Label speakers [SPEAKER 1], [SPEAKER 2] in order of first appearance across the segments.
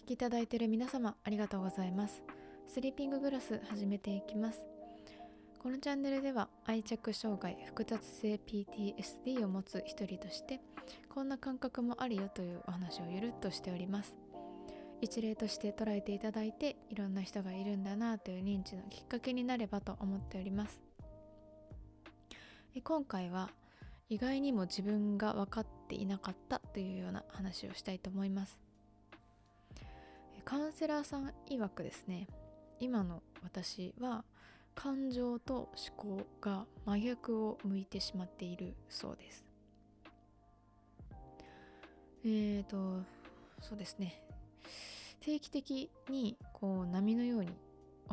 [SPEAKER 1] 聞きいただいている皆様ありがとうございます。スリーピンググラス始めていきます。このチャンネルでは愛着障害複雑性 PTSD を持つ一人としてこんな感覚もあるよというお話をゆるっとしております。一例として捉えていただいていろんな人がいるんだなという認知のきっかけになればと思っております。今回は意外にも自分が分かっていなかったというような話をしたいと思います。カウンセラーさん曰くですね今の私は感情と思考が真逆を向いてしまっているそうです。えーとそうですね。定期的にこう波のように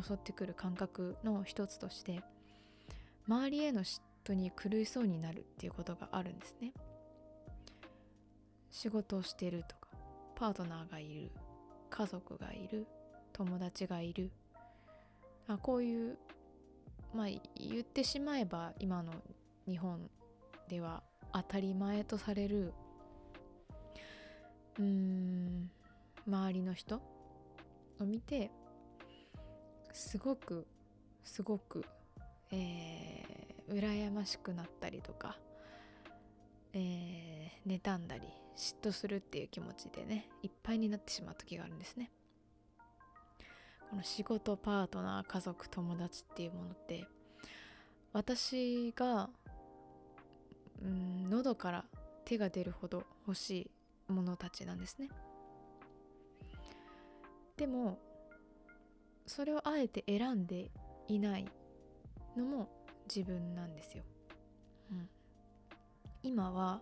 [SPEAKER 1] 襲ってくる感覚の一つとして周りへの嫉妬に狂いそうになるっていうことがあるんですね。仕事をしてるとかパートナーがいる家族がいる友達がいる。あこういうまあ言ってしまえば今の日本では当たり前とされるうーん周りの人を見てすごくすごく、えー、羨ましくなったりとか、えー、妬んだり嫉妬するっていう気持ちでねいっぱいになってしまう時があるんですね。この仕事パートナー家族友達っていうものって私がうん喉から手が出るほど欲しいものたちなんですね。でもそれをあえて選んでいないのも自分なんですよ、うん、今は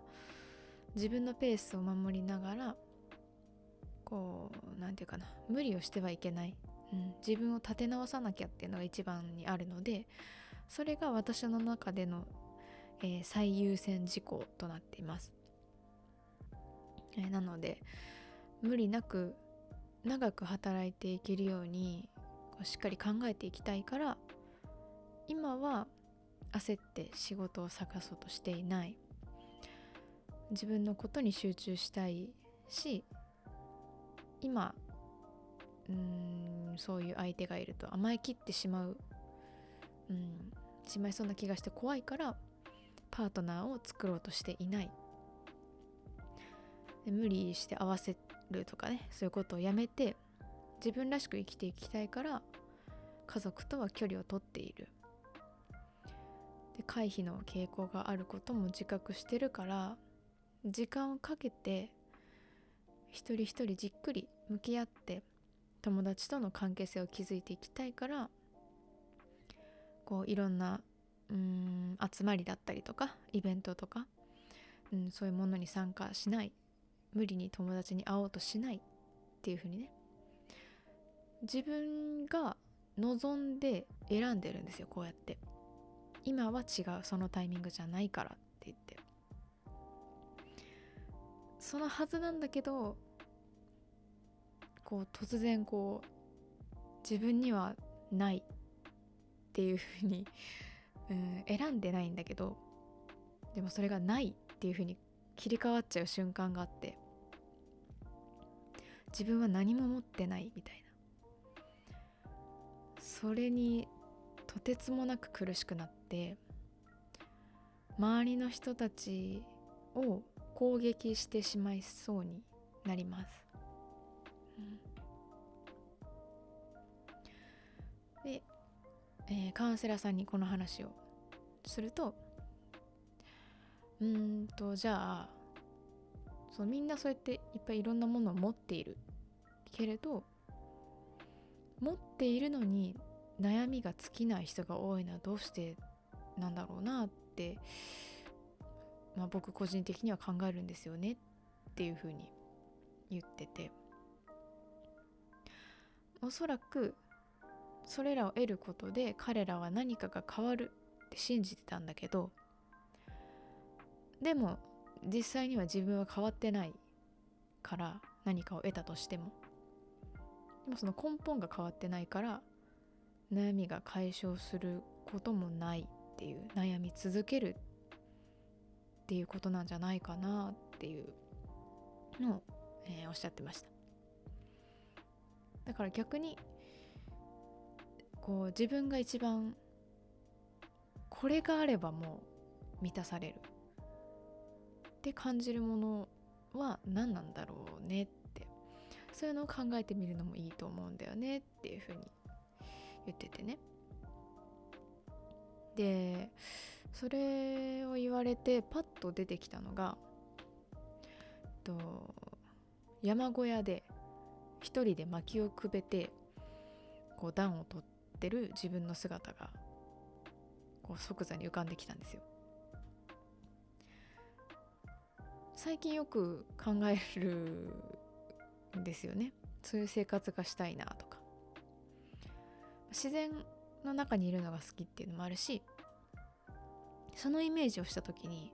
[SPEAKER 1] 自分のペースを守りながらこう何て言うかな無理をしてはいけない。うん、自分を立て直さなきゃっていうのが一番にあるのでそれが私の中での、えー、最優先事項となっています、えー、なので無理なく長く働いていけるようにこうしっかり考えていきたいから今は焦って仕事を探そうとしていない。自分のことに集中したいし今うんそういう相手がいると甘えきってしまう、うん、しまいそうな気がして怖いからパートナーを作ろうとしていない。で無理して合わせるとかねそういうことをやめて自分らしく生きていきたいから家族とは距離をとっている。で回避の傾向があることも自覚してるから時間をかけて一人一人じっくり向き合って友達との関係性を築いていきたいからこういろんなうん集まりだったりとかイベントとか、うん、そういうものに参加しない無理に友達に会おうとしないっていう風にね自分が望んで選んでるんですよこうやって。今は違うそのタイミングじゃないからって言って。そのはずなんだけどこう突然こう自分にはないっていうふうに、うん、選んでないんだけどでもそれがないっていうふうに切り替わっちゃう瞬間があって自分は何も持ってないみたいな。それにとてつもなく苦しくなって周りの人たちを攻撃してしまいそうになります。で、えー、カウンセラーさんにこの話をするとうんとじゃあそうみんなそうやっていっぱいいろんなものを持っているけれど持っているのに悩みが尽きない人が多いのはどうしてなんだろうなって、まあ、僕個人的には考えるんですよねっていうふうに言ってて。おそらくそれらを得ることで彼らは何かが変わるって信じてたんだけどでも実際には自分は変わってないから何かを得たとしてもでもその根本が変わってないから悩みが解消することもないっていう悩み続けるっていうことなんじゃないかなっていうのを、えー、おっしゃってました。だから逆にこう自分が一番これがあればもう満たされる。って感じるものは何なんだろうねって。そういうのを考えてみるのもいいと思うんだよねっていうふうに言っててね。でそれを言われてパッと出てきたのがと山小屋で一人で薪をくべてこう暖を取ってる自分の姿がこう即座に浮かんできたんですよ。最近よく考えるんですよねそういう生活がしたいなとか自然の中にいるのが好きっていうのもあるしそのイメージをした時に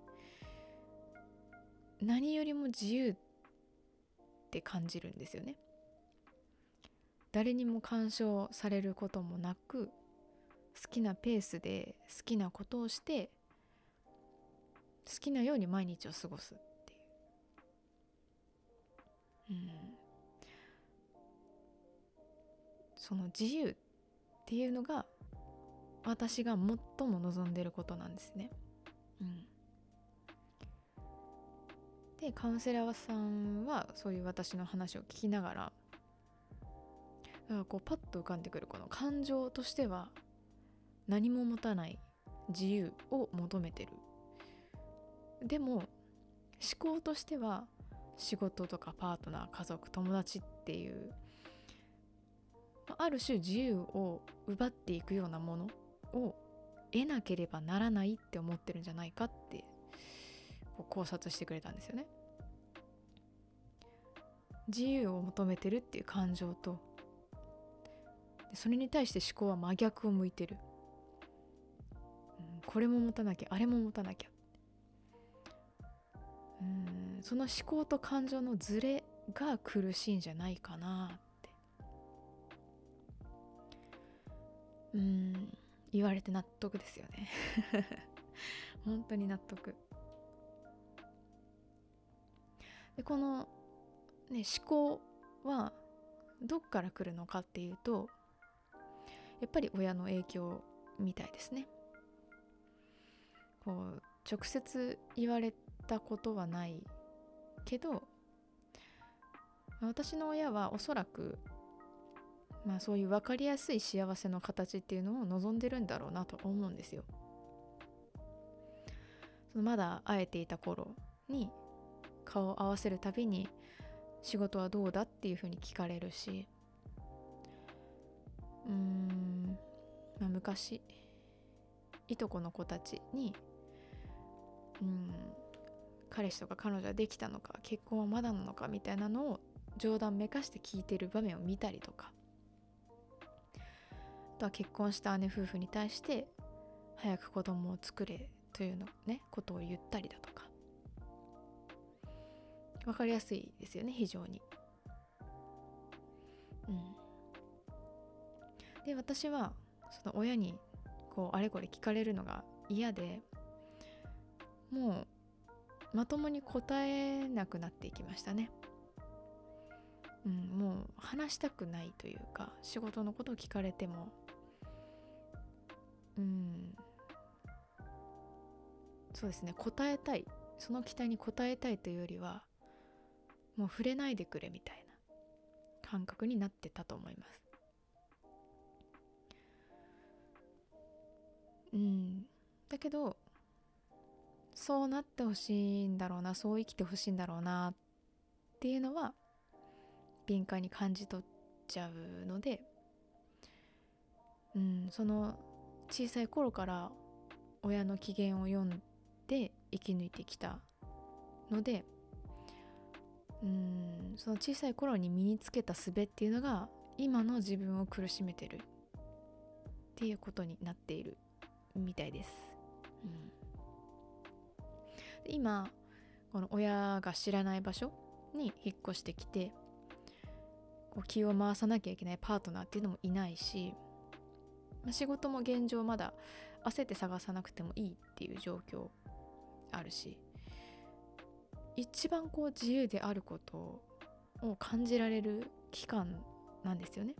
[SPEAKER 1] 何よりも自由って感じるんですよね。誰にも干渉されることもなく好きなペースで好きなことをして好きなように毎日を過ごすっていう、うん、その自由っていうのが私が最も望んでることなんですね。うん、でカウンセラーさんはそういう私の話を聞きながらだからこうパッと浮かんでくるこの感情としては何も持たない自由を求めてるでも思考としては仕事とかパートナー家族友達っていうある種自由を奪っていくようなものを得なければならないって思ってるんじゃないかってこう考察してくれたんですよね。自由を求めてるっていう感情とそれに対して思考は真逆を向いてる、うん、これも持たなきゃあれも持たなきゃ。うんその思考と感情のズレが苦しいんじゃないかなって。うん。言われて納得ですよね。本当に納得。でこの、ね、思考はどっから来るのかっていうとやっぱり親の影響みたいですね。こう直接言われたことはないけど私の親はおそらくまあそういう分かりやすい幸せの形っていうのを望んでるんだろうなと思うんですよ。そのまだ会えていた頃に顔を合わせるたびに仕事はどうだっていうふうに聞かれるしうーん、まあ、昔いとこの子たちにうん彼氏とか彼女はできたのか結婚はまだなのかみたいなのを冗談めかして聞いてる場面を見たりとかとは結婚した姉夫婦に対して早く子供を作れというのねことを言ったりだとか分かりやすいですよね非常に。うん、で私はその親にこうあれこれ聞かれるのが嫌でもうまともに答えなくなっていきましたね。うん、もう話したくないというか仕事のことを聞かれてもうん。そうですね。答えたい。その期待に応えたいというよりはもう触れないでくれみたいな感覚になってたと思います。うん。だけどそうなってほしいんだろうなそう生きてほしいんだろうなっていうのは敏感に感じ取っちゃうのでうんその小さい頃から親の機嫌を読んで生き抜いてきたのでうんその小さい頃に身につけた術っていうのが今の自分を苦しめてるっていうことになっているみたいです。うん、今この親が知らない場所に引っ越してきてこう気を回さなきゃいけないパートナーっていうのもいないし、仕事も現状まだ焦って探さなくてもいいっていう状況あるし一番こう自由であることを感じられる期間なんですよね。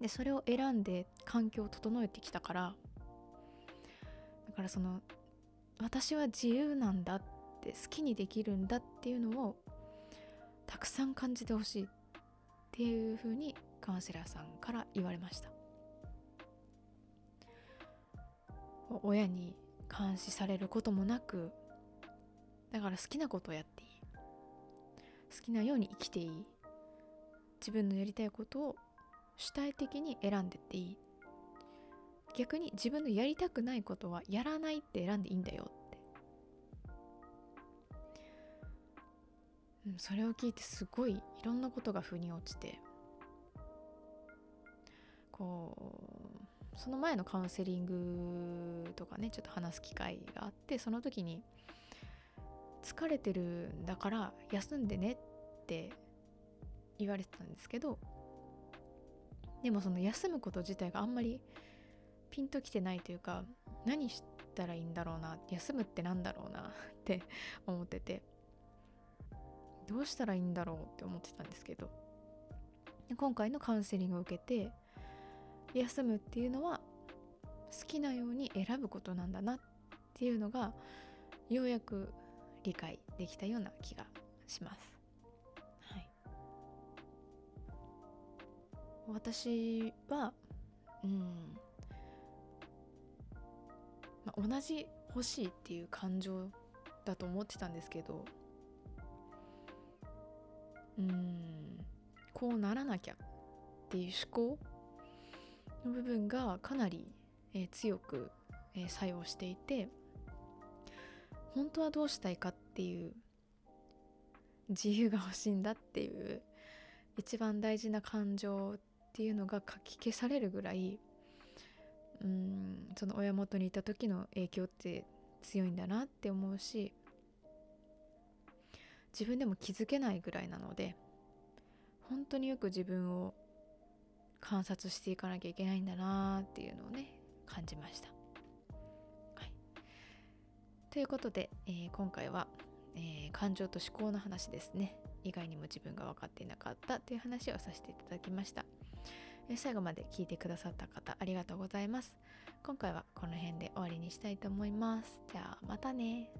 [SPEAKER 1] でそれを選んで環境を整えてきたからだからその私は自由なんだって好きにできるんだっていうのをたくさん感じてほしいっていうふうにカウンセラーさんから言われました親に監視されることもなくだから好きなことをやっていい。好きなように生きていい。自分のやりたいことを主体的に選んでっていい。逆に自分のやりたくないことはやらないって選んでいいんだよって、うん、それを聞いてすごいいろんなことが腑に落ちて。こうその前のカウンセリングとかねちょっと話す機会があってその時に疲れてるんだから休んでねって言われてたんですけどでもその休むこと自体があんまりピンときてないというか何したらいいんだろうな休むってなんだろうなって 思っててどうしたらいいんだろうって思ってたんですけど今回のカウンセリングを受けて休むっていうのは好きなように選ぶことなんだなっていうのがようやく理解できたような気がします。はい、私は、うん。まあ、同じ欲しいっていう感情だと思ってたんですけどうん。こうならなきゃっていう思考の部分がかなり、えー、強く、えー、作用していて本当はどうしたいかっていう自由が欲しいんだっていう一番大事な感情っていうのがかき消されるぐらいうんその親元にいた時の影響って強いんだなって思うし自分でも気づけないぐらいなので本当によく自分を観察していかなきゃいけないんだなっていうのをね感じました。はい、ということで、えー、今回は、えー、感情と思考の話ですね以外にも自分が分かっていなかったという話をさせていただきました。最後まで聞いてくださった方ありがとうございます。今回はこの辺で終わりにしたいと思います。じゃあまたね。